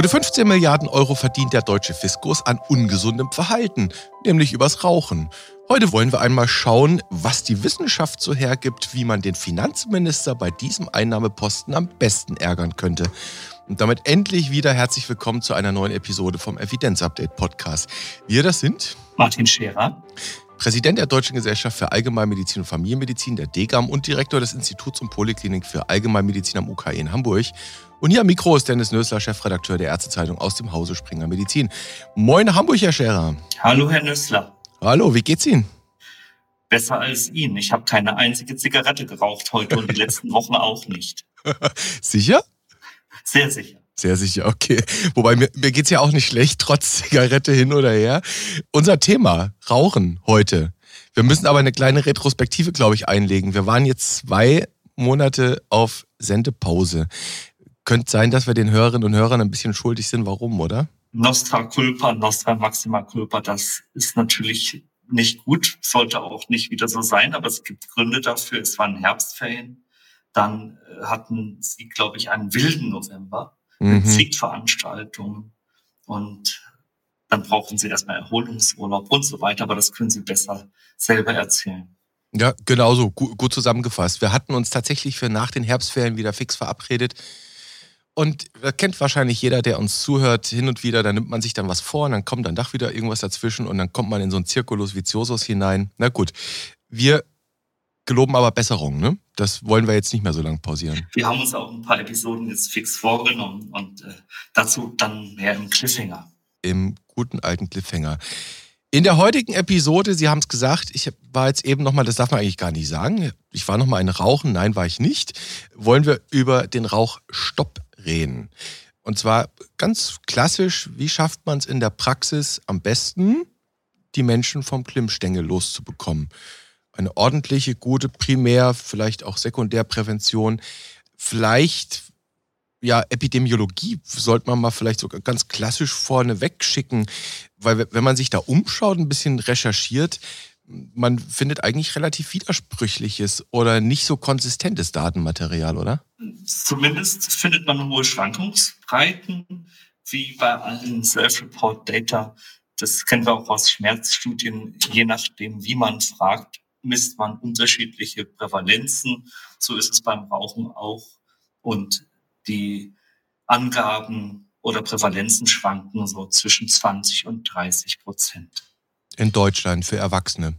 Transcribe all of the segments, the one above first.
Gute 15 Milliarden Euro verdient der deutsche Fiskus an ungesundem Verhalten, nämlich übers Rauchen. Heute wollen wir einmal schauen, was die Wissenschaft so hergibt, wie man den Finanzminister bei diesem Einnahmeposten am besten ärgern könnte. Und damit endlich wieder herzlich willkommen zu einer neuen Episode vom Evidenz Update Podcast. Wir das sind Martin Scherer, Präsident der Deutschen Gesellschaft für Allgemeinmedizin und Familienmedizin, der DGAM und Direktor des Instituts und Poliklinik für Allgemeinmedizin am UKE in Hamburg. Und hier am Mikro ist Dennis Nössler, Chefredakteur der Ärztezeitung aus dem Hause Springer Medizin. Moin Hamburg, Herr Scherer. Hallo, Herr Nössler. Hallo, wie geht's Ihnen? Besser als Ihnen. Ich habe keine einzige Zigarette geraucht heute und die letzten Wochen auch nicht. Sicher? Sehr sicher. Sehr sicher, okay. Wobei mir, mir geht's ja auch nicht schlecht, trotz Zigarette hin oder her. Unser Thema, Rauchen heute. Wir müssen aber eine kleine Retrospektive, glaube ich, einlegen. Wir waren jetzt zwei Monate auf Sendepause. Könnte sein, dass wir den Hörerinnen und Hörern ein bisschen schuldig sind. Warum, oder? Nostra culpa, nostra maxima culpa, das ist natürlich nicht gut, sollte auch nicht wieder so sein, aber es gibt Gründe dafür. Es waren Herbstferien. Dann äh, hatten sie, glaube ich, einen wilden November Mhm. und dann brauchen sie erstmal Erholungsurlaub und so weiter, aber das können sie besser selber erzählen. Ja, genau so, gut, gut zusammengefasst. Wir hatten uns tatsächlich für nach den Herbstferien wieder fix verabredet. Und das kennt wahrscheinlich jeder, der uns zuhört, hin und wieder, da nimmt man sich dann was vor und dann kommt dann doch wieder irgendwas dazwischen und dann kommt man in so einen Circulus viciosus hinein. Na gut, wir geloben aber Besserung, ne? Das wollen wir jetzt nicht mehr so lange pausieren. Wir haben uns auch ein paar Episoden jetzt fix vorgenommen und äh, dazu dann mehr im Cliffhanger. Im guten alten Cliffhanger. In der heutigen Episode, Sie haben es gesagt, ich war jetzt eben nochmal, das darf man eigentlich gar nicht sagen, ich war nochmal eine Rauchen, nein, war ich nicht, wollen wir über den Rauchstopp reden. Und zwar ganz klassisch, wie schafft man es in der Praxis am besten, die Menschen vom Klimmstängel loszubekommen? Eine ordentliche, gute Primär-, vielleicht auch Sekundärprävention, vielleicht ja, Epidemiologie sollte man mal vielleicht sogar ganz klassisch vorne wegschicken, weil wenn man sich da umschaut, ein bisschen recherchiert, man findet eigentlich relativ widersprüchliches oder nicht so konsistentes Datenmaterial, oder? Zumindest findet man hohe Schwankungsbreiten, wie bei allen Self-Report-Data. Das kennen wir auch aus Schmerzstudien. Je nachdem, wie man fragt, misst man unterschiedliche Prävalenzen. So ist es beim Rauchen auch. Und die Angaben oder Prävalenzen schwanken so zwischen 20 und 30 Prozent. In Deutschland für Erwachsene.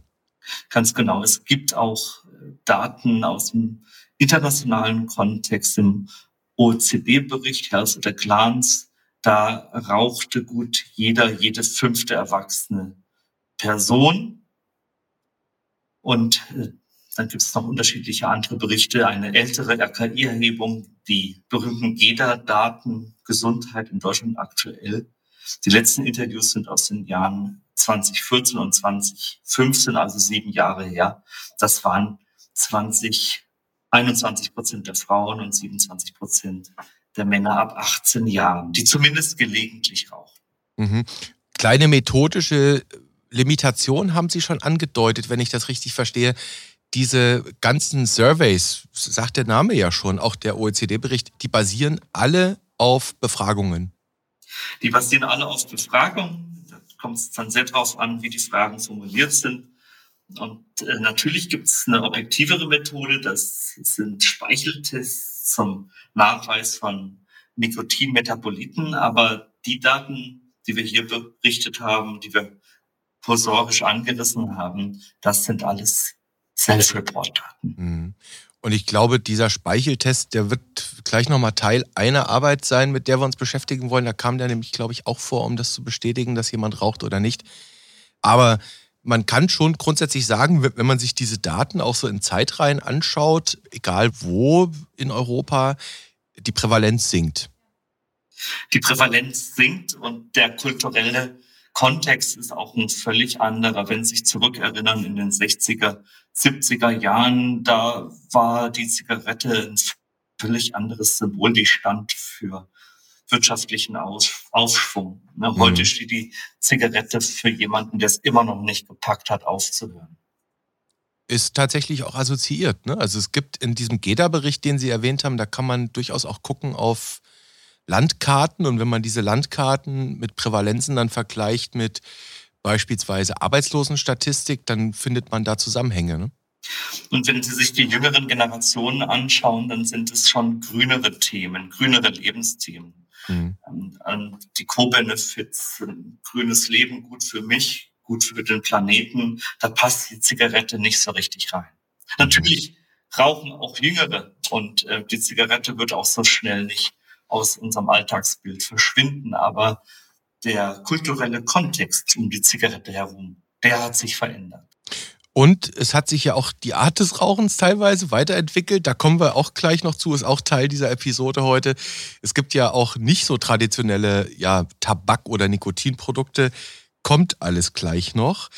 Ganz genau. Es gibt auch äh, Daten aus dem internationalen Kontext im OECD-Bericht Health at a Glance. Da rauchte gut jeder, jede fünfte erwachsene Person. Und äh, dann gibt es noch unterschiedliche andere Berichte. Eine ältere RKI-Erhebung, die berühmten GEDA-Daten, Gesundheit in Deutschland aktuell. Die letzten Interviews sind aus den Jahren 2014 und 2015, also sieben Jahre her. Das waren 20, 21 Prozent der Frauen und 27 Prozent der Männer ab 18 Jahren, die zumindest gelegentlich rauchen. Mhm. Kleine methodische Limitation haben Sie schon angedeutet, wenn ich das richtig verstehe. Diese ganzen Surveys, sagt der Name ja schon, auch der OECD-Bericht, die basieren alle auf Befragungen. Die basieren alle auf Befragungen. Da kommt es dann sehr darauf an, wie die Fragen formuliert sind. Und äh, natürlich gibt es eine objektivere Methode, das sind Speicheltests zum Nachweis von Nikotinmetaboliten. Aber die Daten, die wir hier berichtet haben, die wir kursorisch angerissen haben, das sind alles Self-Report-Daten. Mhm. Und ich glaube, dieser Speicheltest, der wird gleich nochmal Teil einer Arbeit sein, mit der wir uns beschäftigen wollen. Da kam der nämlich, glaube ich, auch vor, um das zu bestätigen, dass jemand raucht oder nicht. Aber man kann schon grundsätzlich sagen, wenn man sich diese Daten auch so in Zeitreihen anschaut, egal wo in Europa, die Prävalenz sinkt. Die Prävalenz sinkt und der kulturelle Kontext ist auch ein völlig anderer. Wenn Sie sich zurückerinnern in den 60er, 70er Jahren, da war die Zigarette ein völlig anderes Symbol, die stand für wirtschaftlichen Auf Aufschwung. Ne? Heute Mhm. steht die Zigarette für jemanden, der es immer noch nicht gepackt hat, aufzuhören. Ist tatsächlich auch assoziiert. Ne? Also es gibt in diesem GEDA-Bericht, den Sie erwähnt haben, da kann man durchaus auch gucken auf Landkarten und wenn man diese Landkarten mit Prävalenzen dann vergleicht mit beispielsweise Arbeitslosenstatistik, dann findet man da Zusammenhänge. Ne? Und wenn Sie sich die jüngeren Generationen anschauen, dann sind es schon grünere Themen, grünere Lebensthemen. Mhm. Ähm, die Co-Benefits, grünes Leben, gut für mich, gut für den Planeten, da passt die Zigarette nicht so richtig rein. Natürlich rauchen auch Jüngere und äh, die Zigarette wird auch so schnell nicht aus unserem Alltagsbild verschwinden, aber der kulturelle Kontext um die Zigarette herum, der hat sich verändert. Und es hat sich ja auch die Art des Rauchens teilweise weiterentwickelt. Da kommen wir auch gleich noch zu, ist auch Teil dieser Episode heute. Es gibt ja auch nicht so traditionelle ja, Tabak- oder Nikotinprodukte. Kommt alles gleich noch.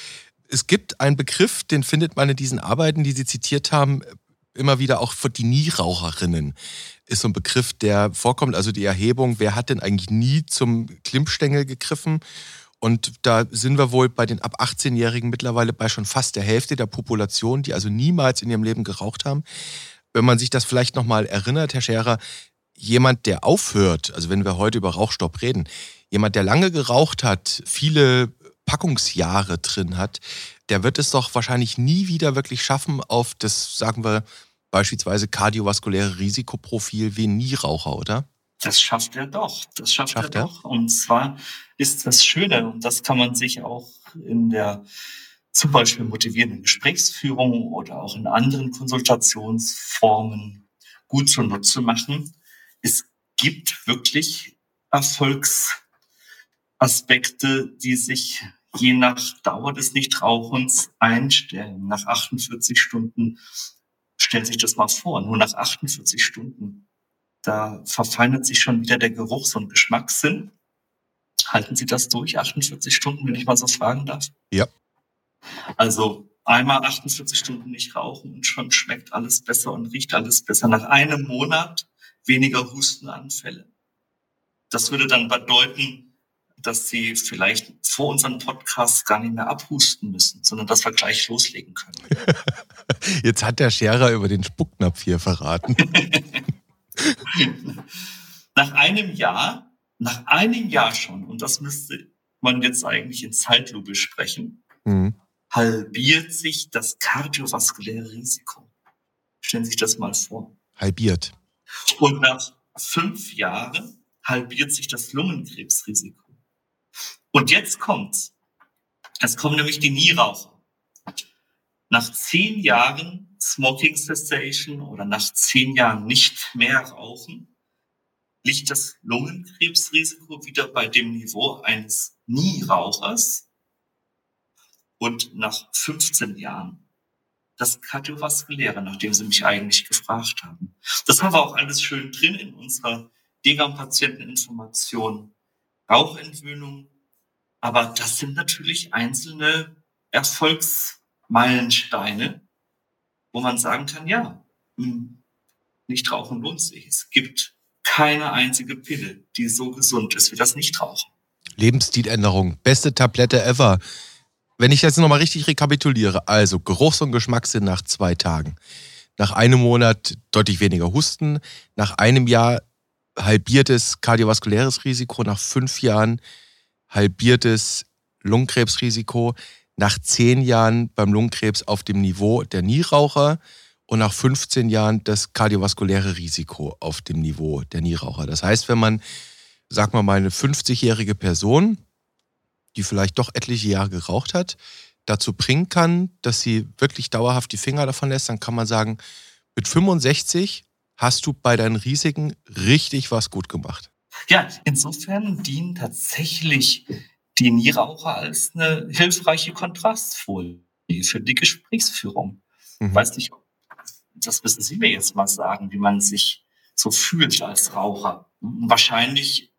Es gibt einen Begriff, den findet man in diesen Arbeiten, die Sie zitiert haben, immer wieder auch für die Nieraucherinnen. Ist so ein Begriff, der vorkommt. Also die Erhebung, wer hat denn eigentlich nie zum Klimmstängel gegriffen? Und da sind wir wohl bei den ab 18-Jährigen mittlerweile bei schon fast der Hälfte der Population, die also niemals in ihrem Leben geraucht haben. Wenn man sich das vielleicht nochmal erinnert, Herr Scherer, jemand, der aufhört, also wenn wir heute über Rauchstopp reden, jemand, der lange geraucht hat, viele Packungsjahre drin hat, der wird es doch wahrscheinlich nie wieder wirklich schaffen, auf das, sagen wir, beispielsweise kardiovaskuläre Risikoprofil wie Nieraucher, oder? Das schafft er doch. Das schafft, schafft er, er doch. Und zwar ist das Schöne, und das kann man sich auch in der zum Beispiel motivierenden Gesprächsführung oder auch in anderen Konsultationsformen gut zunutze machen. Es gibt wirklich Erfolgsaspekte, die sich je nach Dauer des Nichtrauchens einstellen. Nach 48 Stunden, stellen sich das mal vor, nur nach 48 Stunden da verfeinert sich schon wieder der Geruchs- und Geschmackssinn. Halten Sie das durch, 48 Stunden, wenn ich mal so fragen darf? Ja. Also einmal 48 Stunden nicht rauchen und schon schmeckt alles besser und riecht alles besser. Nach einem Monat weniger Hustenanfälle. Das würde dann bedeuten, dass Sie vielleicht vor unserem Podcast gar nicht mehr abhusten müssen, sondern dass wir gleich loslegen können. Jetzt hat der Scherer über den Spucknapf hier verraten. nach einem Jahr, nach einem Jahr schon, und das müsste man jetzt eigentlich in Zeitlupe sprechen, mhm. halbiert sich das kardiovaskuläre Risiko. Stellen Sie sich das mal vor. Halbiert. Und nach fünf Jahren halbiert sich das Lungenkrebsrisiko. Und jetzt kommt's. Es kommen nämlich die Nieraucher. Nach zehn Jahren Smoking Cessation oder nach zehn Jahren nicht mehr rauchen, liegt das Lungenkrebsrisiko wieder bei dem Niveau eines Nierauchers und nach 15 Jahren das kardiovaskuläre, nachdem Sie mich eigentlich gefragt haben. Das haben wir auch alles schön drin in unserer Degam-Patienteninformation, Rauchentwöhnung. Aber das sind natürlich einzelne Erfolgsmeilensteine, wo man sagen kann, ja, hm, nicht rauchen lohnt sich. Es gibt keine einzige Pille, die so gesund ist wie das Nichtrauchen. Lebensstiländerung, beste Tablette ever. Wenn ich das nochmal richtig rekapituliere, also Geruchs- und Geschmackssinn nach zwei Tagen. Nach einem Monat deutlich weniger Husten, nach einem Jahr halbiertes kardiovaskuläres Risiko, nach fünf Jahren halbiertes Lungenkrebsrisiko, nach zehn Jahren beim Lungenkrebs auf dem Niveau der Nieraucher und nach 15 Jahren das kardiovaskuläre Risiko auf dem Niveau der Nieraucher. Das heißt, wenn man, sag mal mal, eine 50-jährige Person, die vielleicht doch etliche Jahre geraucht hat, dazu bringen kann, dass sie wirklich dauerhaft die Finger davon lässt, dann kann man sagen, mit 65 hast du bei deinen Risiken richtig was gut gemacht. Ja, insofern dienen tatsächlich die Nieraucher als eine hilfreiche Kontrastfolie für die Gesprächsführung. Mhm. Weiß nicht, das müssen Sie mir jetzt mal sagen, wie man sich so fühlt als Raucher. Wahrscheinlich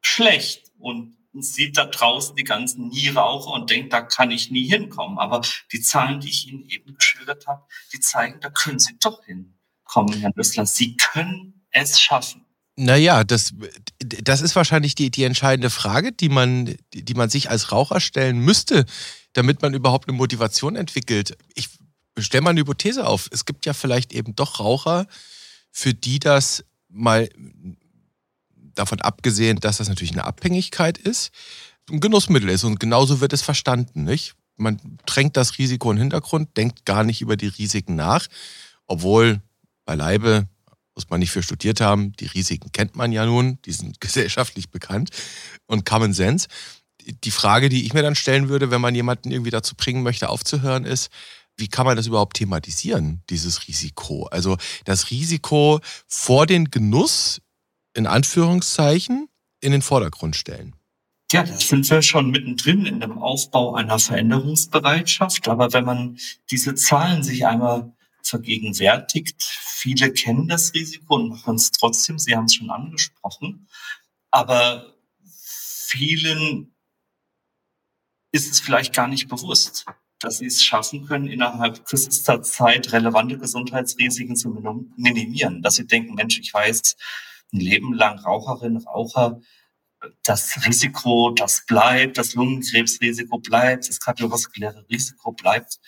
schlecht und sieht da draußen die ganzen Nieraucher und denkt, da kann ich nie hinkommen. Aber die Zahlen, die ich Ihnen eben geschildert habe, die zeigen, da können Sie doch hinkommen, Herr Nüssler. Sie können es schaffen. Naja, das, das ist wahrscheinlich die, die entscheidende Frage, die man, die man sich als Raucher stellen müsste, damit man überhaupt eine Motivation entwickelt. Ich stelle mal eine Hypothese auf. Es gibt ja vielleicht eben doch Raucher, für die das mal davon abgesehen, dass das natürlich eine Abhängigkeit ist, ein Genussmittel ist und genauso wird es verstanden, nicht? Man drängt das Risiko in den Hintergrund, denkt gar nicht über die Risiken nach, obwohl beileibe muss man nicht für studiert haben. Die Risiken kennt man ja nun, die sind gesellschaftlich bekannt und Common Sense. Die Frage, die ich mir dann stellen würde, wenn man jemanden irgendwie dazu bringen möchte, aufzuhören, ist, wie kann man das überhaupt thematisieren, dieses Risiko? Also das Risiko vor den Genuss, in Anführungszeichen, in den Vordergrund stellen. Ja, da sind wir schon mittendrin in dem Aufbau einer Veränderungsbereitschaft. Aber wenn man diese Zahlen sich einmal vergegenwärtigt, viele kennen das Risiko und machen es trotzdem. Sie haben es schon angesprochen. Aber vielen ist es vielleicht gar nicht bewusst, dass sie es schaffen können, innerhalb kürzester Zeit relevante Gesundheitsrisiken zu minimieren. Dass sie denken, Mensch, ich weiß, ein Leben lang Raucherin, Raucher, das Risiko, das bleibt, das Lungenkrebsrisiko bleibt, das kardiovaskuläre Risiko bleibt.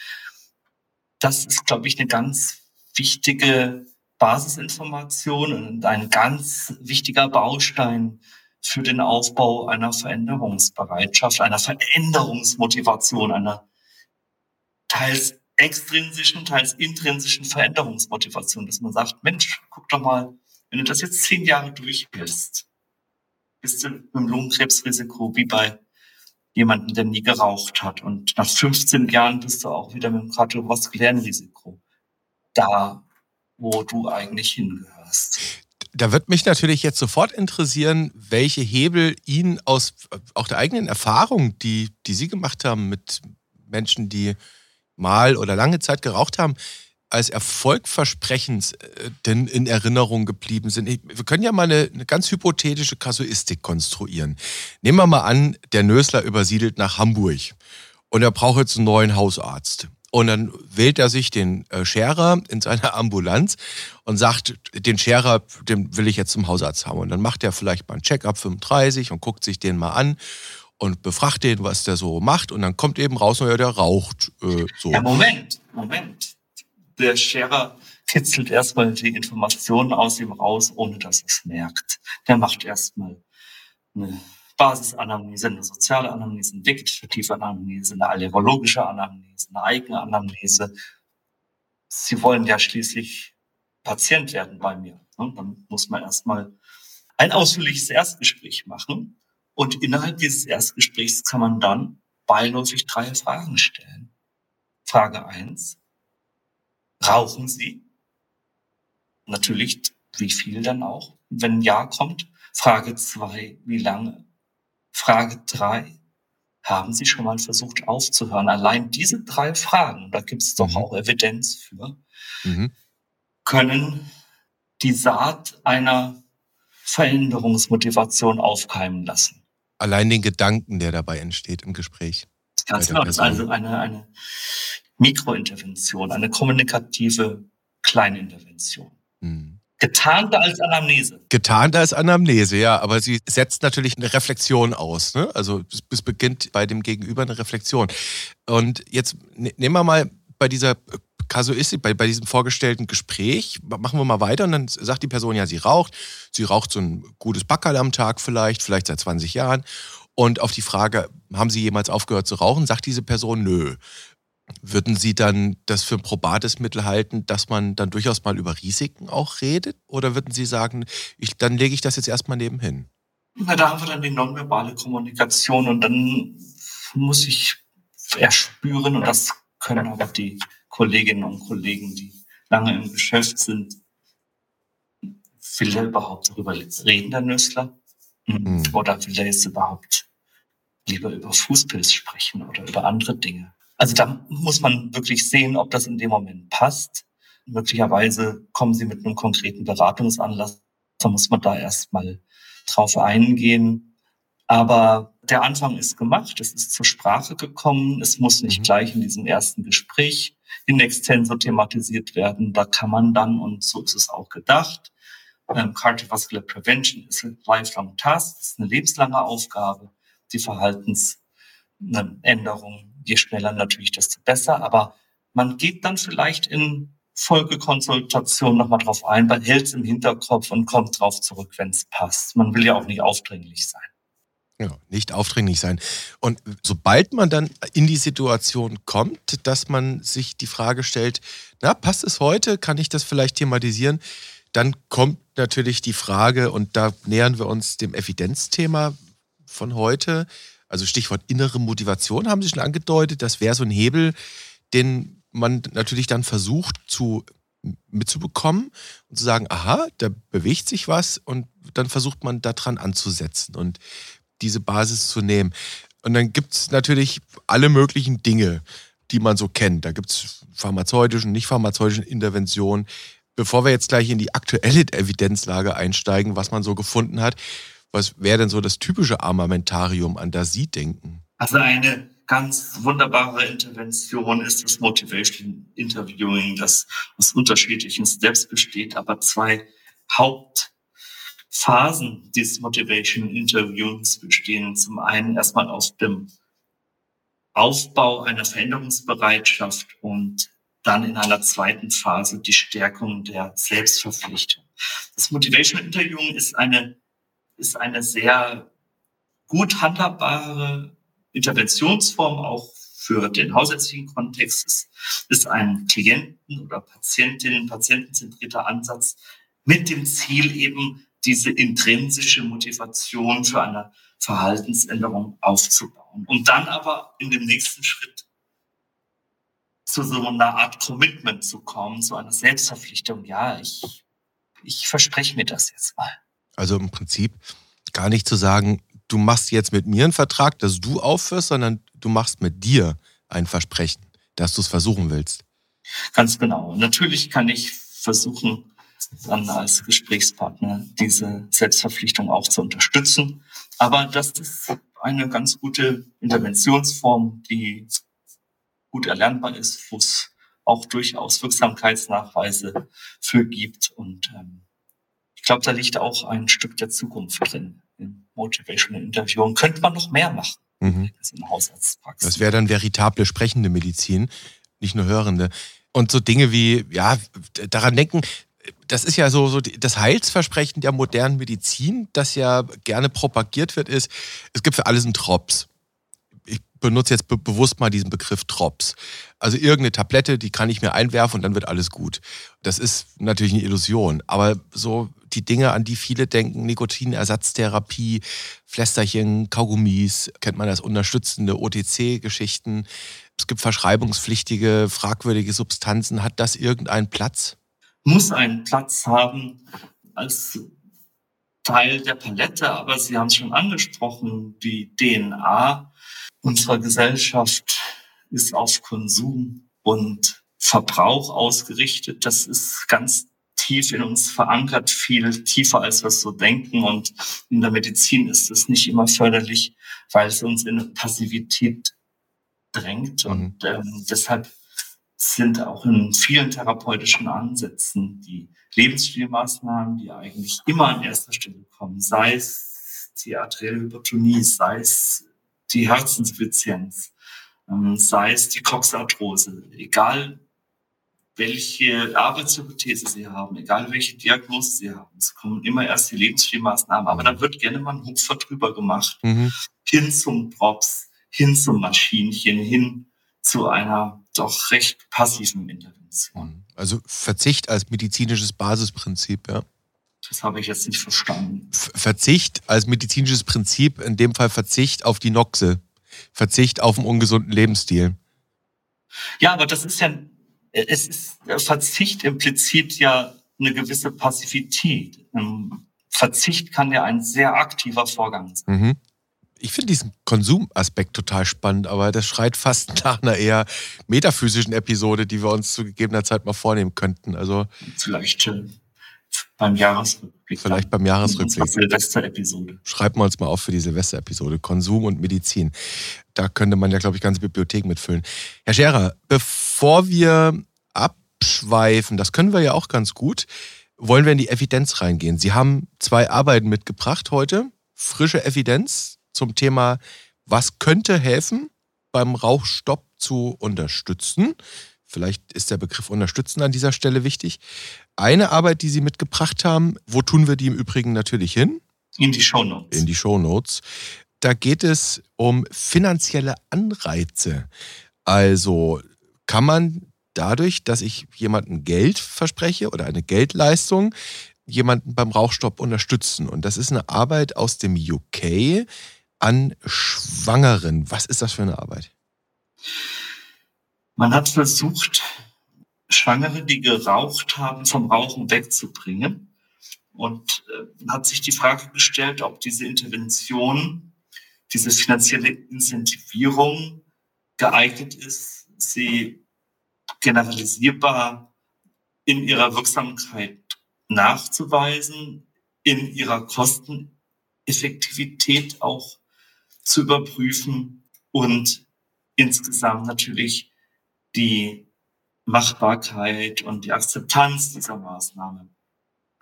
Das ist, glaube ich, eine ganz wichtige Basisinformation und ein ganz wichtiger Baustein für den Aufbau einer Veränderungsbereitschaft, einer Veränderungsmotivation, einer teils extrinsischen, teils intrinsischen Veränderungsmotivation, dass man sagt, Mensch, guck doch mal, wenn du das jetzt zehn Jahre durchhältst, bist du mit dem Lungenkrebsrisiko wie bei jemandem, der nie geraucht hat. Und nach 15 Jahren bist du auch wieder mit dem kardiovaskulären Risiko da, wo du eigentlich hingehörst. Da wird mich natürlich jetzt sofort interessieren, welche Hebel Ihnen aus auch der eigenen Erfahrung, die, die Sie gemacht haben mit Menschen, die mal oder lange Zeit geraucht haben, als erfolgversprechend äh, denn in Erinnerung geblieben sind. Wir können ja mal eine, eine, ganz hypothetische Kasuistik konstruieren. Nehmen wir mal an, der Nösler übersiedelt nach Hamburg und er braucht jetzt einen neuen Hausarzt. Und dann wählt er sich den äh, Scherer in seiner Ambulanz und sagt, den Scherer, den will ich jetzt zum Hausarzt haben. Und dann macht er vielleicht mal einen Check-up 35 und guckt sich den mal an und befragt den, was der so macht. Und dann kommt eben raus, naja, der raucht äh, so. Ja, Moment, Moment der Scherer kitzelt erstmal die Informationen aus ihm raus, ohne dass er es merkt. Der macht erstmal eine Basisanalyse, eine soziale Analyse, eine vegetative Analyse, eine allergologische Analyse, eine eigene Analyse. Sie wollen ja schließlich Patient werden bei mir. Ne? Dann muss man erstmal ein ausführliches Erstgespräch machen. Und innerhalb dieses Erstgesprächs kann man dann beiläufig drei Fragen stellen. Frage eins: Rauchen Sie? Natürlich, wie viel dann auch? Wenn Ja kommt, Frage zwei, wie lange? Frage drei, haben Sie schon mal versucht aufzuhören? Allein diese drei Fragen, da gibt es doch mhm. auch Evidenz für, mhm. können die Saat einer Veränderungsmotivation aufkeimen lassen. Allein den Gedanken, der dabei entsteht im Gespräch. Ganz genau, das ist also eine, eine Mikrointervention, eine kommunikative Kleinintervention. Mhm. Getarnter als Anamnese. Getarnter als Anamnese, ja, aber sie setzt natürlich eine Reflexion aus. Ne? Also es beginnt bei dem Gegenüber eine Reflexion. Und jetzt ne, nehmen wir mal bei dieser Kasuistik, bei, bei diesem vorgestellten Gespräch, machen wir mal weiter und dann sagt die Person, ja, sie raucht. Sie raucht so ein gutes Backerl am Tag vielleicht, vielleicht seit 20 Jahren. Und auf die Frage, haben Sie jemals aufgehört zu rauchen, sagt diese Person, nö. Würden Sie dann das für ein probates Mittel halten, dass man dann durchaus mal über Risiken auch redet? Oder würden Sie sagen, ich, dann lege ich das jetzt erstmal nebenhin? Na, da haben wir dann die nonverbale Kommunikation und dann muss ich erspüren, und das können aber die Kolleginnen und Kollegen, die lange im Geschäft sind, will er überhaupt darüber reden, der Nüssler? Mhm. Oder will er jetzt überhaupt lieber über Fußpilz sprechen oder über andere Dinge? Also da muss man wirklich sehen, ob das in dem Moment passt. Möglicherweise kommen Sie mit einem konkreten Beratungsanlass. Da muss man da erstmal drauf eingehen. Aber der Anfang ist gemacht, es ist zur Sprache gekommen, es muss nicht mhm. gleich in diesem ersten Gespräch in extenso thematisiert werden. Da kann man dann, und so ist es auch gedacht, ähm, Cardiovascular Prevention ist ein lifelong task, ist eine lebenslange Aufgabe, die Verhaltensänderung je schneller natürlich, desto besser. Aber man geht dann vielleicht in Folgekonsultation nochmal drauf ein, man hält es im Hinterkopf und kommt drauf zurück, wenn es passt. Man will ja auch nicht aufdringlich sein. Ja, nicht aufdringlich sein. Und sobald man dann in die Situation kommt, dass man sich die Frage stellt, na, passt es heute? Kann ich das vielleicht thematisieren? Dann kommt natürlich die Frage, und da nähern wir uns dem Evidenzthema von heute. Also Stichwort innere Motivation haben Sie schon angedeutet. Das wäre so ein Hebel, den man natürlich dann versucht zu mitzubekommen und zu sagen, aha, da bewegt sich was und dann versucht man daran anzusetzen. Und diese Basis zu nehmen. Und dann gibt es natürlich alle möglichen Dinge, die man so kennt. Da gibt es pharmazeutische und nicht pharmazeutische Interventionen. Bevor wir jetzt gleich in die aktuelle Evidenzlage einsteigen, was man so gefunden hat, was wäre denn so das typische Armamentarium, an das Sie denken? Also eine ganz wunderbare Intervention ist das Motivation Interviewing, das aus unterschiedlichen Steps besteht, aber zwei Haupt Phasen des Motivation Interviews bestehen zum einen erstmal aus dem Aufbau einer Veränderungsbereitschaft und dann in einer zweiten Phase die Stärkung der Selbstverpflichtung. Das Motivation Interviewing ist eine, ist eine sehr gut handhabbare Interventionsform auch für den hausärztlichen Kontext. Es ist ein Klienten- oder Patientinnen, patientenzentrierter Ansatz mit dem Ziel eben diese intrinsische Motivation für eine Verhaltensänderung aufzubauen. Und dann aber in dem nächsten Schritt zu so einer Art Commitment zu kommen, zu einer Selbstverpflichtung. Ja, ich, ich verspreche mir das jetzt mal. Also im Prinzip gar nicht zu sagen, du machst jetzt mit mir einen Vertrag, dass du aufhörst, sondern du machst mit dir ein Versprechen, dass du es versuchen willst. Ganz genau. Natürlich kann ich versuchen, dann als Gesprächspartner diese Selbstverpflichtung auch zu unterstützen. Aber das ist eine ganz gute Interventionsform, die gut erlernbar ist, wo es auch durchaus Wirksamkeitsnachweise für gibt. Und ähm, ich glaube, da liegt auch ein Stück der Zukunft drin im Motivational Interviewing. Könnte man noch mehr machen mhm. in Hausarztpraxis. Das wäre dann veritable sprechende Medizin, nicht nur hörende. Und so Dinge wie, ja, daran denken, das ist ja so, so das Heilsversprechen der modernen Medizin, das ja gerne propagiert wird, ist, es gibt für alles einen Drops. Ich benutze jetzt be bewusst mal diesen Begriff Drops. Also irgendeine Tablette, die kann ich mir einwerfen und dann wird alles gut. Das ist natürlich eine Illusion, aber so die Dinge, an die viele denken, Nikotinersatztherapie, Flästerchen, Kaugummis, kennt man das unterstützende OTC-Geschichten. Es gibt verschreibungspflichtige, fragwürdige Substanzen. Hat das irgendeinen Platz? muss einen Platz haben als Teil der Palette, aber Sie haben es schon angesprochen, die DNA unserer Gesellschaft ist auf Konsum und Verbrauch ausgerichtet. Das ist ganz tief in uns verankert, viel tiefer als wir so denken. Und in der Medizin ist es nicht immer förderlich, weil es uns in eine Passivität drängt. Mhm. Und ähm, deshalb sind auch in vielen therapeutischen Ansätzen die Lebensstilmaßnahmen, die eigentlich immer an erster Stelle kommen, sei es die arterielle Hypertonie, sei es die Herzensinsuffizienz, ähm, sei es die Coxarthrose, egal welche Arbeitshypothese Sie haben, egal welche Diagnose Sie haben, es kommen immer erst die Lebensstilmaßnahmen, aber da wird gerne mal ein Hupfer drüber gemacht, mhm. hin zum Props, hin zum Maschinchen, hin zu einer doch recht passiven Intervention. Also Verzicht als medizinisches Basisprinzip, ja. Das habe ich jetzt nicht verstanden. Verzicht als medizinisches Prinzip, in dem Fall Verzicht auf die Noxe, Verzicht auf einen ungesunden Lebensstil. Ja, aber das ist ja, es ist, Verzicht impliziert ja eine gewisse Passivität. Ähm, Verzicht kann ja ein sehr aktiver Vorgang sein. Mhm ich finde diesen Konsumaspekt total spannend, aber das schreit fast nach einer eher metaphysischen Episode, die wir uns zu gegebener Zeit mal vornehmen könnten. Also vielleicht äh, beim Jahresrückblick. Vielleicht beim Jahresrückblick. Silvester-Episode. Schreiben wir uns mal auf für die Silvester-Episode. Konsum und Medizin. Da könnte man ja, glaube ich, ganze Bibliotheken mitfüllen. Herr Scherer, bevor wir abschweifen, das können wir ja auch ganz gut, wollen wir in die Evidenz reingehen. Sie haben zwei Arbeiten mitgebracht heute. Frische Evidenz zum Thema, was könnte helfen, beim Rauchstopp zu unterstützen. Vielleicht ist der Begriff unterstützen an dieser Stelle wichtig. Eine Arbeit, die Sie mitgebracht haben, wo tun wir die im Übrigen natürlich hin? In die Shownotes. In die Shownotes. Da geht es um finanzielle Anreize. Also kann man dadurch, dass ich jemandem Geld verspreche oder eine Geldleistung, jemanden beim Rauchstopp unterstützen. Und das ist eine Arbeit aus dem UK an Schwangeren. Was ist das für eine Arbeit? Man hat versucht, Schwangere, die geraucht haben, vom Rauchen wegzubringen. Und äh, hat sich die Frage gestellt, ob diese Intervention, diese finanzielle Incentivierung geeignet ist, sie generalisierbar in ihrer Wirksamkeit nachzuweisen, in ihrer Kosteneffektivität auch zu überprüfen und insgesamt natürlich die Machbarkeit und die Akzeptanz dieser Maßnahme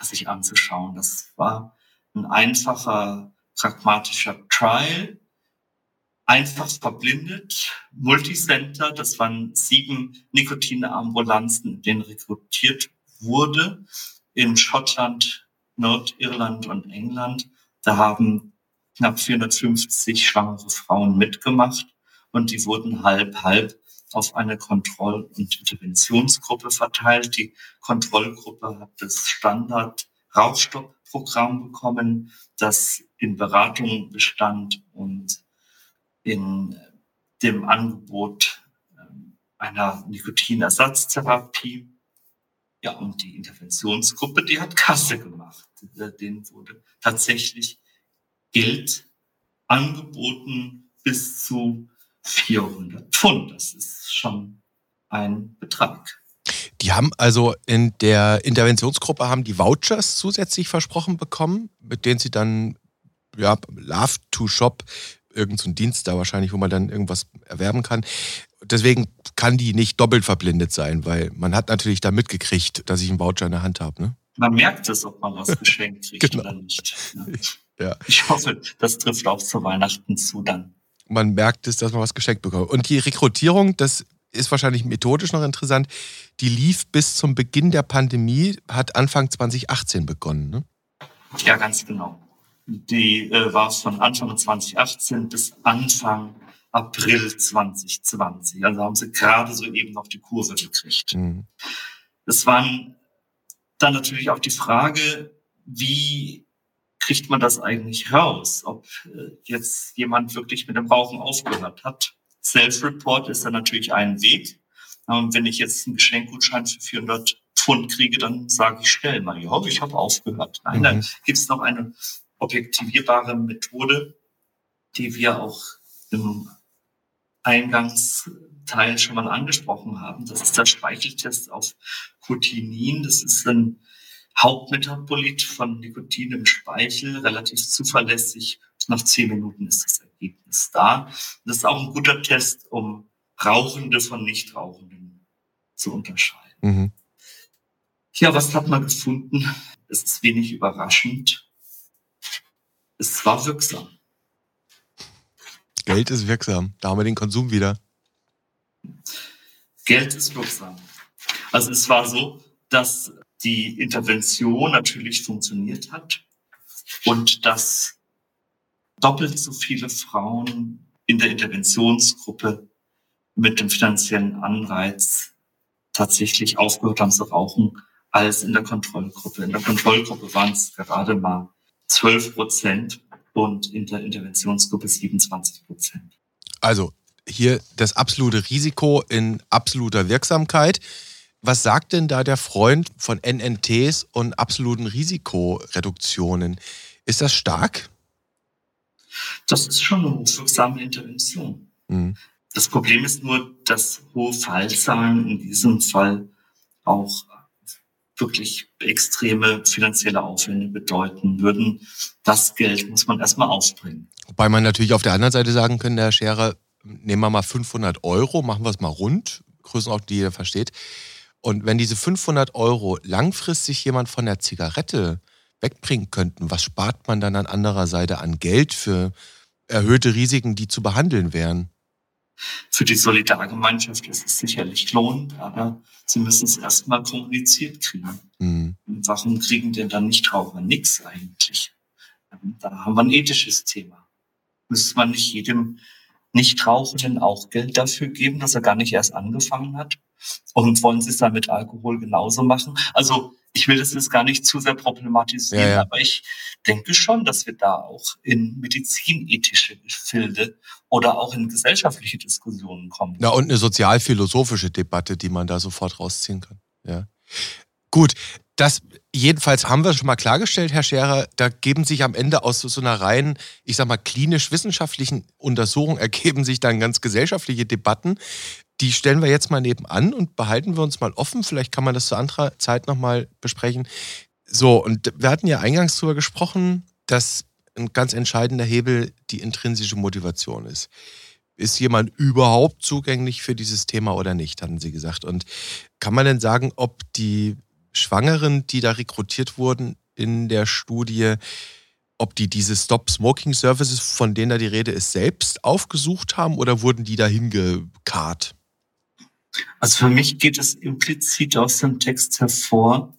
sich anzuschauen. Das war ein einfacher, pragmatischer Trial, einfach verblindet, Multicenter, das waren sieben Nikotinambulanzen, in denen rekrutiert wurde, in Schottland, Nordirland und England. Da haben knapp 450 schwangere Frauen mitgemacht und die wurden halb, halb auf eine Kontroll- und Interventionsgruppe verteilt. Die Kontrollgruppe hat das Standard Rauchstoppprogramm bekommen, das in Beratung bestand und in dem Angebot ähm, einer Nikotinersatztherapie. Ja, und die Interventionsgruppe, die hat Kasse gemacht. Denen wurde tatsächlich Geld angeboten bis zu 400 Pfund. Das ist schon ein Betrag. Die haben also in der Interventionsgruppe haben die Vouchers zusätzlich versprochen bekommen, mit denen sie dann ja, Love to Shop, irgendein so Dienst da wahrscheinlich, wo man dann irgendwas erwerben kann. Deswegen kann die nicht doppelt verblindet sein, weil man hat natürlich da mitgekriegt, dass ich einen Voucher in der Hand habe. Ne? Man merkt es, ob man was geschenkt kriegt genau. oder nicht. Ja. Ich hoffe, das trifft auch zu Weihnachten zu dann man merkt es, dass man was geschenkt bekommt. Und die Rekrutierung, das ist wahrscheinlich methodisch noch interessant, die lief bis zum Beginn der Pandemie, hat Anfang 2018 begonnen. Ne? Ja, ganz genau. Die äh, war von Anfang 2018 bis Anfang April 2020. Also haben sie gerade so eben noch die Kurve gekriegt. Mhm. Es waren dann natürlich auch die Frage, wie kriegt man das eigentlich raus, ob äh, jetzt jemand wirklich mit dem Rauchen aufgehört hat. Self-Report ist dann natürlich ein Weg. Und wenn ich jetzt einen Geschenkgutschein für 400 Pfund kriege, dann sage ich schnell mal, ja, ich habe aufgehört. Nein, mhm. dann gibt es noch eine objektivierbare Methode, die wir auch im Eingangsteil schon mal angesprochen haben. Das ist der Speicheltest auf Cotinin. Das ist ein Hauptmetabolit von Nikotin im Speichel, relativ zuverlässig. Nach zehn Minuten ist das Ergebnis da. Das ist auch ein guter Test, um Rauchende von Nichtrauchenden zu unterscheiden. Mhm. Ja, was hat man gefunden? Es ist wenig überraschend. Es war wirksam. Geld ist wirksam. Da haben wir den Konsum wieder. Geld ist wirksam. Also es war so, dass die Intervention natürlich funktioniert hat und dass doppelt so viele Frauen in der Interventionsgruppe mit dem finanziellen Anreiz tatsächlich aufgehört haben zu rauchen, als in der Kontrollgruppe. In der Kontrollgruppe waren es gerade mal 12 Prozent und in der Interventionsgruppe 27 Prozent. Also hier das absolute Risiko in absoluter Wirksamkeit. Was sagt denn da der Freund von NNTs und absoluten Risikoreduktionen? Ist das stark? Das ist schon eine hochwirksame Intervention. Mhm. Das Problem ist nur, dass hohe Fallzahlen in diesem Fall auch wirklich extreme finanzielle Aufwände bedeuten würden. Das Geld muss man erstmal aufbringen. Wobei man natürlich auf der anderen Seite sagen könnte, Herr Scherer, nehmen wir mal 500 Euro, machen wir es mal rund, Größenordnung, die jeder versteht. Und wenn diese 500 Euro langfristig jemand von der Zigarette wegbringen könnten, was spart man dann an anderer Seite an Geld für erhöhte Risiken, die zu behandeln wären? Für die Solidargemeinschaft ist es sicherlich lohnend, aber sie müssen es erstmal kommuniziert kriegen. Mhm. warum kriegen denn dann Nichtraucher nichts eigentlich? Da haben wir ein ethisches Thema. Müsste man nicht jedem Nichtrauchenden auch Geld dafür geben, dass er gar nicht erst angefangen hat? Und wollen Sie es dann mit Alkohol genauso machen? Also ich will das jetzt gar nicht zu sehr problematisieren, ja, ja. aber ich denke schon, dass wir da auch in medizinethische Gefilde oder auch in gesellschaftliche Diskussionen kommen. Ja, und eine sozialphilosophische Debatte, die man da sofort rausziehen kann. Ja. Gut, das jedenfalls haben wir schon mal klargestellt, Herr Scherer. Da geben sich am Ende aus so einer rein, ich sag mal, klinisch-wissenschaftlichen Untersuchung ergeben sich dann ganz gesellschaftliche Debatten die stellen wir jetzt mal nebenan und behalten wir uns mal offen. Vielleicht kann man das zu anderer Zeit nochmal besprechen. So, und wir hatten ja eingangs darüber gesprochen, dass ein ganz entscheidender Hebel die intrinsische Motivation ist. Ist jemand überhaupt zugänglich für dieses Thema oder nicht, hatten Sie gesagt. Und kann man denn sagen, ob die Schwangeren, die da rekrutiert wurden in der Studie, ob die diese Stop Smoking Services, von denen da die Rede ist, selbst aufgesucht haben oder wurden die dahin gekarrt? Also für mich geht es implizit aus dem Text hervor,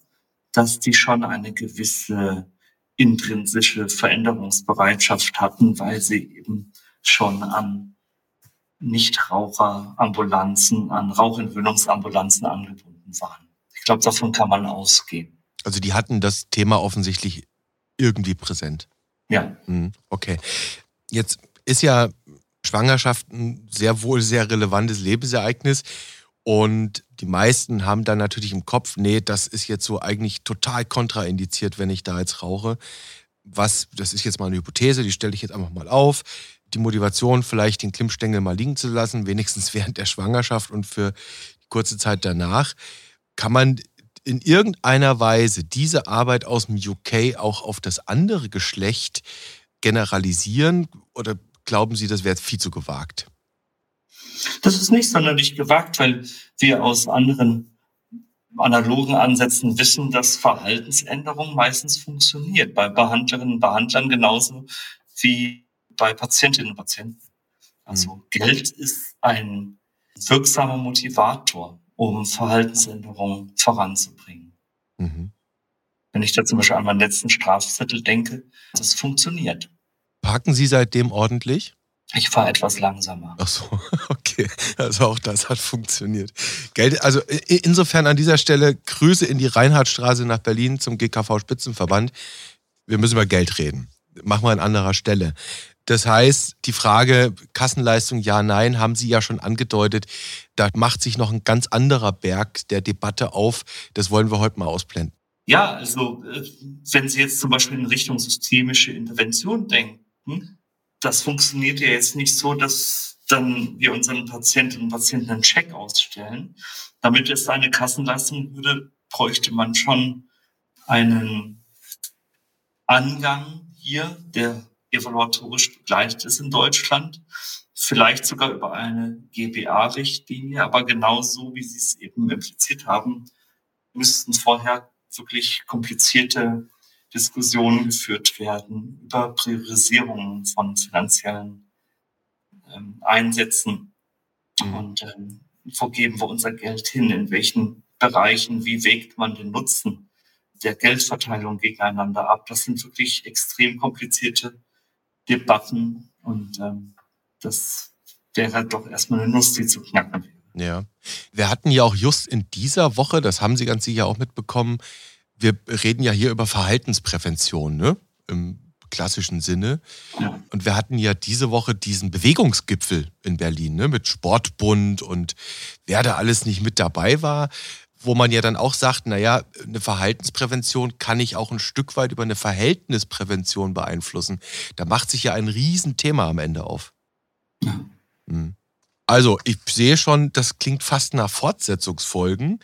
dass die schon eine gewisse intrinsische Veränderungsbereitschaft hatten, weil sie eben schon an Nichtraucherambulanzen, an Rauchentwöhnungsambulanzen angebunden waren. Ich glaube, davon kann man ausgehen. Also die hatten das Thema offensichtlich irgendwie präsent. Ja. Hm, okay. Jetzt ist ja Schwangerschaft ein sehr wohl sehr relevantes Lebensereignis. Und die meisten haben dann natürlich im Kopf, nee, das ist jetzt so eigentlich total kontraindiziert, wenn ich da jetzt rauche. Was, das ist jetzt mal eine Hypothese, die stelle ich jetzt einfach mal auf. Die Motivation, vielleicht den Klimmstängel mal liegen zu lassen, wenigstens während der Schwangerschaft und für kurze Zeit danach. Kann man in irgendeiner Weise diese Arbeit aus dem UK auch auf das andere Geschlecht generalisieren? Oder glauben Sie, das wäre viel zu gewagt? Das ist nicht sonderlich gewagt, weil wir aus anderen analogen Ansätzen wissen, dass Verhaltensänderung meistens funktioniert. Bei Behandlerinnen und Behandlern genauso wie bei Patientinnen und Patienten. Also mhm. Geld ist ein wirksamer Motivator, um Verhaltensänderungen voranzubringen. Mhm. Wenn ich da zum Beispiel an meinen letzten Strafzettel denke, das funktioniert. Parken Sie seitdem ordentlich? Ich fahre etwas langsamer. Ach so, okay. Also auch das hat funktioniert. Geld, also insofern an dieser Stelle Grüße in die Reinhardtstraße nach Berlin zum GKV Spitzenverband. Wir müssen über Geld reden. Machen wir an anderer Stelle. Das heißt, die Frage Kassenleistung ja, nein, haben Sie ja schon angedeutet. Da macht sich noch ein ganz anderer Berg der Debatte auf. Das wollen wir heute mal ausblenden. Ja, also äh, wenn Sie jetzt zum Beispiel in Richtung systemische Intervention denken, das funktioniert ja jetzt nicht so, dass dann wir unseren Patientinnen und Patienten einen Check ausstellen. Damit es eine Kassenleistung würde, bräuchte man schon einen Angang hier, der evaluatorisch begleitet ist in Deutschland. Vielleicht sogar über eine GBA-Richtlinie, aber genauso wie Sie es eben impliziert haben, müssten vorher wirklich komplizierte Diskussionen geführt werden über Priorisierungen von finanziellen ähm, Einsätzen mhm. und ähm, wo geben wir unser Geld hin, in welchen Bereichen, wie wägt man den Nutzen der Geldverteilung gegeneinander ab. Das sind wirklich extrem komplizierte Debatten und ähm, das wäre doch erstmal eine Nuss, die zu knacken wäre. Ja. Wir hatten ja auch just in dieser Woche, das haben Sie ganz sicher auch mitbekommen, wir reden ja hier über Verhaltensprävention, ne? Im klassischen Sinne. Ja. Und wir hatten ja diese Woche diesen Bewegungsgipfel in Berlin, ne? Mit Sportbund und wer da alles nicht mit dabei war wo man ja dann auch sagt, naja, eine Verhaltensprävention kann ich auch ein Stück weit über eine Verhältnisprävention beeinflussen. Da macht sich ja ein Riesenthema am Ende auf. Ja. Hm. Also, ich sehe schon, das klingt fast nach Fortsetzungsfolgen.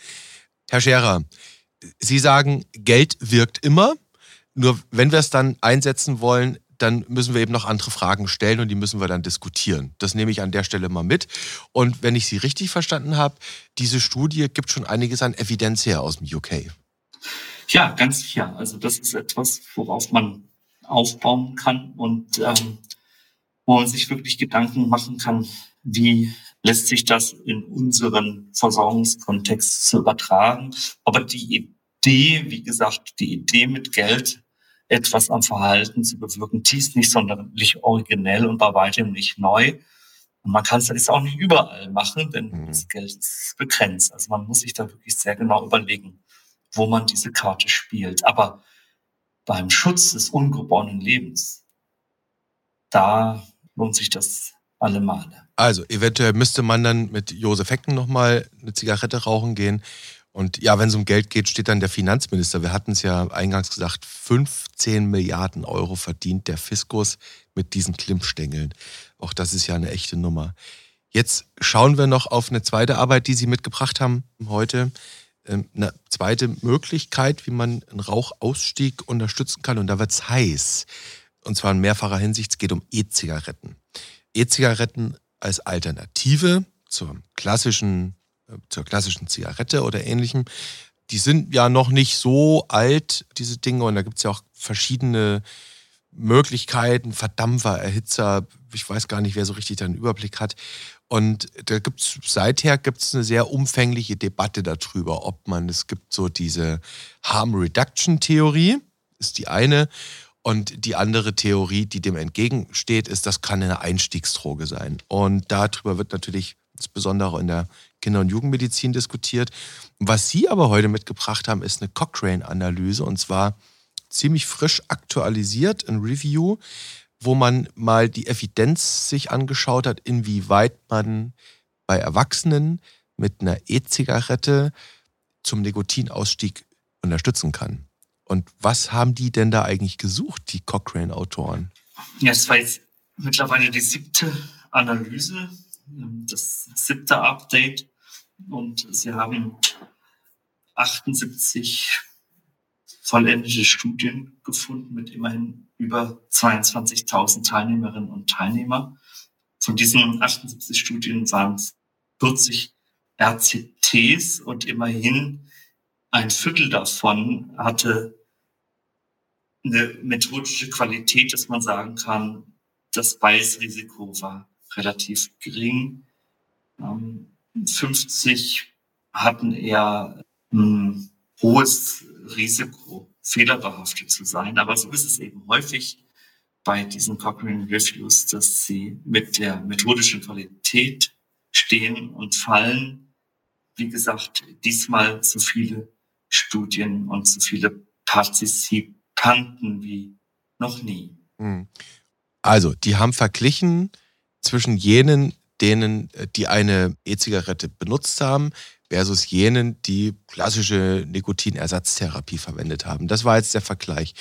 Herr Scherer, Sie sagen, Geld wirkt immer. Nur wenn wir es dann einsetzen wollen, dann müssen wir eben noch andere Fragen stellen und die müssen wir dann diskutieren. Das nehme ich an der Stelle mal mit. Und wenn ich Sie richtig verstanden habe, diese Studie gibt schon einiges an Evidenz her aus dem UK. Ja, ganz sicher. Also das ist etwas, worauf man aufbauen kann und ähm, wo man sich wirklich Gedanken machen kann, wie lässt sich das in unseren Versorgungskontext übertragen. Aber die Idee, wie gesagt, die Idee mit Geld etwas am Verhalten zu bewirken, die ist nicht sonderlich originell und bei weitem nicht neu. Und man kann es jetzt auch nicht überall machen, denn mhm. das Geld ist begrenzt. Also man muss sich da wirklich sehr genau überlegen, wo man diese Karte spielt. Aber beim Schutz des ungeborenen Lebens, da lohnt sich das alle Male. Also eventuell müsste man dann mit Josef Hecken nochmal eine Zigarette rauchen gehen. Und ja, wenn es um Geld geht, steht dann der Finanzminister. Wir hatten es ja eingangs gesagt, 15 Milliarden Euro verdient der Fiskus mit diesen Klimpstängeln. Auch das ist ja eine echte Nummer. Jetzt schauen wir noch auf eine zweite Arbeit, die Sie mitgebracht haben heute. Ähm, eine zweite Möglichkeit, wie man einen Rauchausstieg unterstützen kann. Und da wird es heiß. Und zwar in mehrfacher Hinsicht. Es geht um E-Zigaretten. E-Zigaretten als Alternative zur klassischen, zur klassischen Zigarette oder ähnlichem. Die sind ja noch nicht so alt, diese Dinge. Und da gibt es ja auch verschiedene Möglichkeiten, Verdampfer, Erhitzer. Ich weiß gar nicht, wer so richtig da einen Überblick hat. Und da gibt es seither gibt's eine sehr umfängliche Debatte darüber, ob man, es gibt so diese Harm Reduction Theorie, ist die eine. Und die andere Theorie, die dem entgegensteht, ist, das kann eine Einstiegsdroge sein. Und darüber wird natürlich insbesondere in der Kinder- und Jugendmedizin diskutiert. Was Sie aber heute mitgebracht haben, ist eine Cochrane-Analyse und zwar ziemlich frisch aktualisiert, ein Review, wo man mal die Evidenz sich angeschaut hat, inwieweit man bei Erwachsenen mit einer E-Zigarette zum Nikotinausstieg unterstützen kann. Und was haben die denn da eigentlich gesucht, die Cochrane-Autoren? Ja, es war jetzt mittlerweile die siebte Analyse, das siebte Update. Und sie haben 78 vollendete Studien gefunden mit immerhin über 22.000 Teilnehmerinnen und Teilnehmern. Von diesen 78 Studien waren es 40 RCTs und immerhin ein Viertel davon hatte eine methodische Qualität, dass man sagen kann, das Bias-Risiko war relativ gering. 50 ähm, hatten eher ein hohes Risiko, fehlerbehaftet zu sein. Aber so ist es eben häufig bei diesen Cochrane Reviews, dass sie mit der methodischen Qualität stehen und fallen. Wie gesagt, diesmal zu viele Studien und zu viele Partizipanten wie noch nie. Hm. Also, die haben verglichen zwischen jenen, denen, äh, die eine E-Zigarette benutzt haben, versus jenen, die klassische Nikotinersatztherapie verwendet haben. Das war jetzt der Vergleich.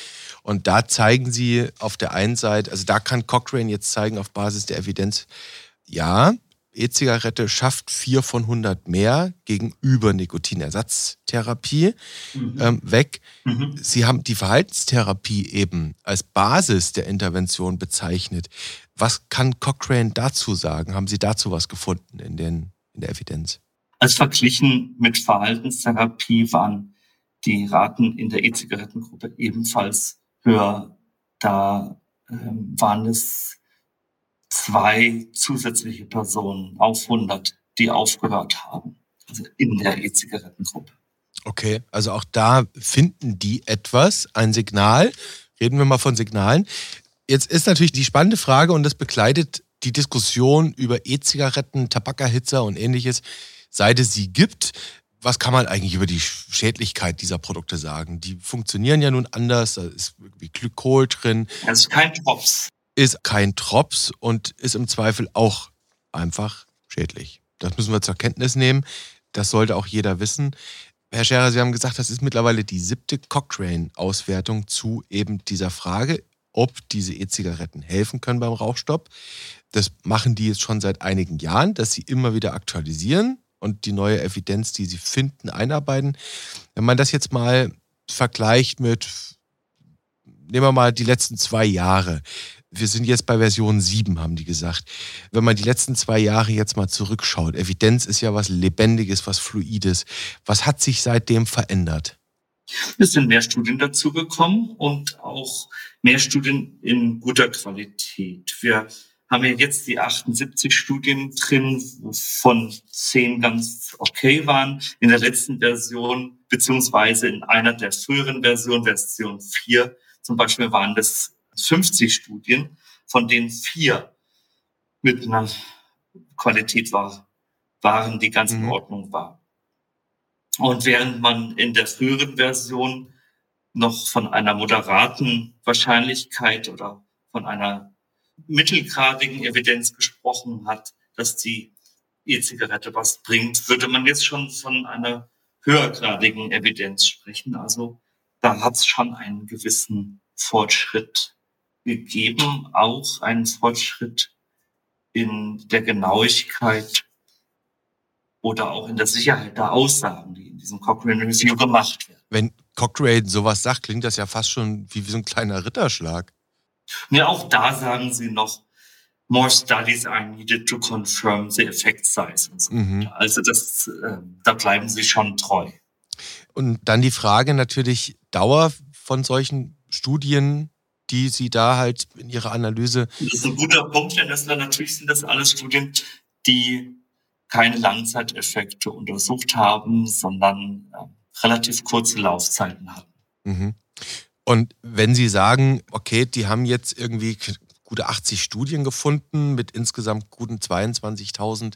Und da zeigen sie auf der einen Seite, also da kann Cochrane jetzt zeigen auf Basis der Evidenz, ja, E-Zigarette schafft 4 von 100 mehr gegenüber Nikotinersatztherapie mhm. ähm, weg. Mhm. Sie haben die Verhaltenstherapie eben als Basis der Intervention bezeichnet. Was kann Cochrane dazu sagen? Haben Sie dazu was gefunden in, den, in der Evidenz? Als verglichen mit Verhaltenstherapie waren die Raten in der E-Zigarettengruppe ebenfalls höher. Da ähm, waren es zwei zusätzliche Personen auf 100, die aufgehört haben, also in der E-Zigarettengruppe. Okay, also auch da finden die etwas, ein Signal. Reden wir mal von Signalen. Jetzt ist natürlich die spannende Frage und das begleitet die Diskussion über E-Zigaretten, Tabakerhitzer und ähnliches, seit es sie gibt. Was kann man eigentlich über die Schädlichkeit dieser Produkte sagen? Die funktionieren ja nun anders, da ist wie Glykol drin. Das ist kein Drops ist kein Drops und ist im Zweifel auch einfach schädlich. Das müssen wir zur Kenntnis nehmen. Das sollte auch jeder wissen. Herr Scherer, Sie haben gesagt, das ist mittlerweile die siebte Cochrane-Auswertung zu eben dieser Frage, ob diese E-Zigaretten helfen können beim Rauchstopp. Das machen die jetzt schon seit einigen Jahren, dass sie immer wieder aktualisieren und die neue Evidenz, die sie finden, einarbeiten. Wenn man das jetzt mal vergleicht mit, nehmen wir mal die letzten zwei Jahre, wir sind jetzt bei Version 7, haben die gesagt. Wenn man die letzten zwei Jahre jetzt mal zurückschaut, Evidenz ist ja was Lebendiges, was Fluides. Was hat sich seitdem verändert? Es sind mehr Studien dazugekommen und auch mehr Studien in guter Qualität. Wir haben wir jetzt die 78 Studien drin, wovon 10 ganz okay waren. In der letzten Version, beziehungsweise in einer der früheren Versionen, Version 4 zum Beispiel, waren das 50 Studien, von denen vier mit einer Qualität war, waren, die ganz in mhm. Ordnung war. Und während man in der früheren Version noch von einer moderaten Wahrscheinlichkeit oder von einer mittelgradigen Evidenz gesprochen hat, dass die E-Zigarette was bringt, würde man jetzt schon von einer höhergradigen Evidenz sprechen. Also da hat es schon einen gewissen Fortschritt gegeben, auch einen Fortschritt in der Genauigkeit oder auch in der Sicherheit der Aussagen, die in diesem Cochrane Review gemacht werden. Wenn Cochrane sowas sagt, klingt das ja fast schon wie, wie so ein kleiner Ritterschlag. Ja, auch da sagen sie noch, more studies are needed to confirm the effect size und so. Mhm. Also das, äh, da bleiben sie schon treu. Und dann die Frage natürlich Dauer von solchen Studien, die Sie da halt in Ihrer Analyse. Das ist ein guter Punkt, denn das natürlich sind das alles Studien, die keine Langzeiteffekte untersucht haben, sondern äh, relativ kurze Laufzeiten hatten. Mhm. Und wenn Sie sagen, okay, die haben jetzt irgendwie gute 80 Studien gefunden mit insgesamt guten 22.000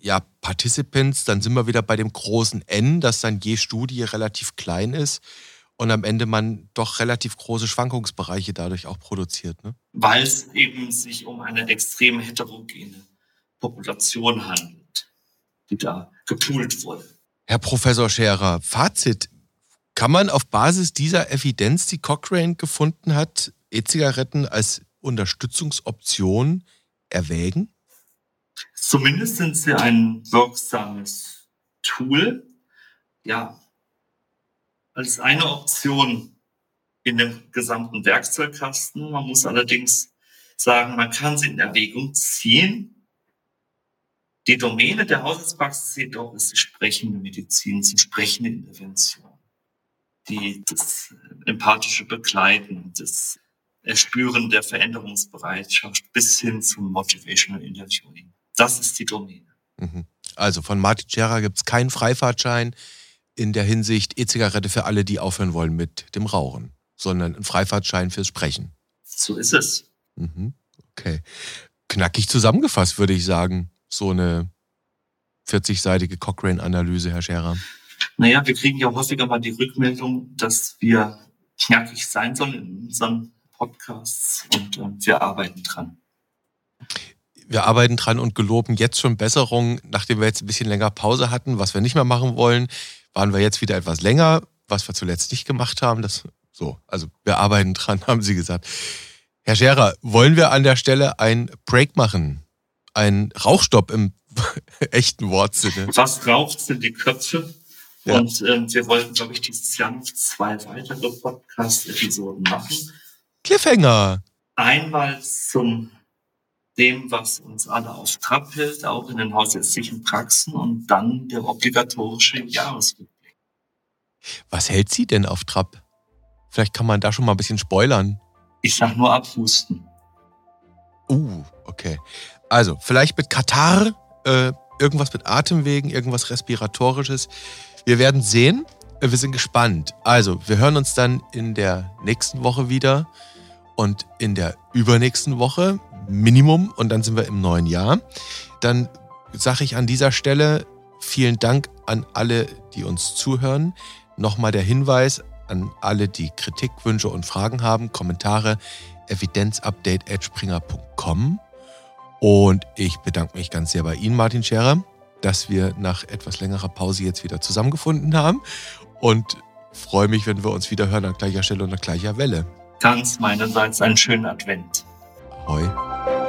ja, Participants, dann sind wir wieder bei dem großen N, dass dann je Studie relativ klein ist und am Ende man doch relativ große Schwankungsbereiche dadurch auch produziert. Ne? Weil es eben sich um eine extrem heterogene Population handelt, die da gepoolt wurde. Herr Professor Scherer, Fazit, kann man auf Basis dieser Evidenz, die Cochrane gefunden hat, E-Zigaretten als Unterstützungsoption erwägen? Zumindest sind sie ein wirksames Tool. Ja, als eine Option in dem gesamten Werkzeugkasten. Man muss allerdings sagen, man kann sie in Erwägung ziehen. Die Domäne der Haushaltspraxis jedoch ist die sprechende Medizin, die sprechende Intervention die, das empathische Begleiten, das Erspüren der Veränderungsbereitschaft bis hin zum Motivational Interviewing. Das ist die Domäne. Mhm. Also von Martin Scherer gibt es keinen Freifahrtschein in der Hinsicht E-Zigarette für alle, die aufhören wollen mit dem Rauchen, sondern ein Freifahrtschein fürs Sprechen. So ist es. Mhm. Okay. Knackig zusammengefasst, würde ich sagen. So eine 40-seitige Cochrane-Analyse, Herr Scherer. Naja, wir kriegen ja häufiger mal die Rückmeldung, dass wir knackig sein sollen in unseren Podcasts und äh, wir arbeiten dran. Wir arbeiten dran und geloben jetzt schon Besserung, nachdem wir jetzt ein bisschen länger Pause hatten. Was wir nicht mehr machen wollen, waren wir jetzt wieder etwas länger, was wir zuletzt nicht gemacht haben. Das so, also wir arbeiten dran, haben Sie gesagt. Herr Scherer, wollen wir an der Stelle ein Break machen? Ein Rauchstopp im echten Wortsinne. Was raucht sind die Köpfe? Ja. Und ähm, wir wollten, glaube ich, dieses Jahr noch zwei weitere Podcast-Episoden machen. Cliffhanger! Einmal zum dem, was uns alle auf Trab hält, auch in den hausärztlichen Praxen und dann der obligatorische Jahresrückblick. Was hält Sie denn auf Trab? Vielleicht kann man da schon mal ein bisschen spoilern. Ich sag nur abhusten. Uh, okay. Also, vielleicht mit Katar, äh, irgendwas mit Atemwegen, irgendwas Respiratorisches. Wir werden sehen. Wir sind gespannt. Also, wir hören uns dann in der nächsten Woche wieder und in der übernächsten Woche Minimum und dann sind wir im neuen Jahr. Dann sage ich an dieser Stelle vielen Dank an alle, die uns zuhören. Nochmal der Hinweis an alle, die Kritik, Wünsche und Fragen haben, Kommentare evidenzupdate.springer.com. Und ich bedanke mich ganz sehr bei Ihnen, Martin Scherer dass wir nach etwas längerer Pause jetzt wieder zusammengefunden haben und freue mich, wenn wir uns wieder hören an gleicher Stelle und an gleicher Welle. Ganz meinerseits einen schönen Advent. Ahoi.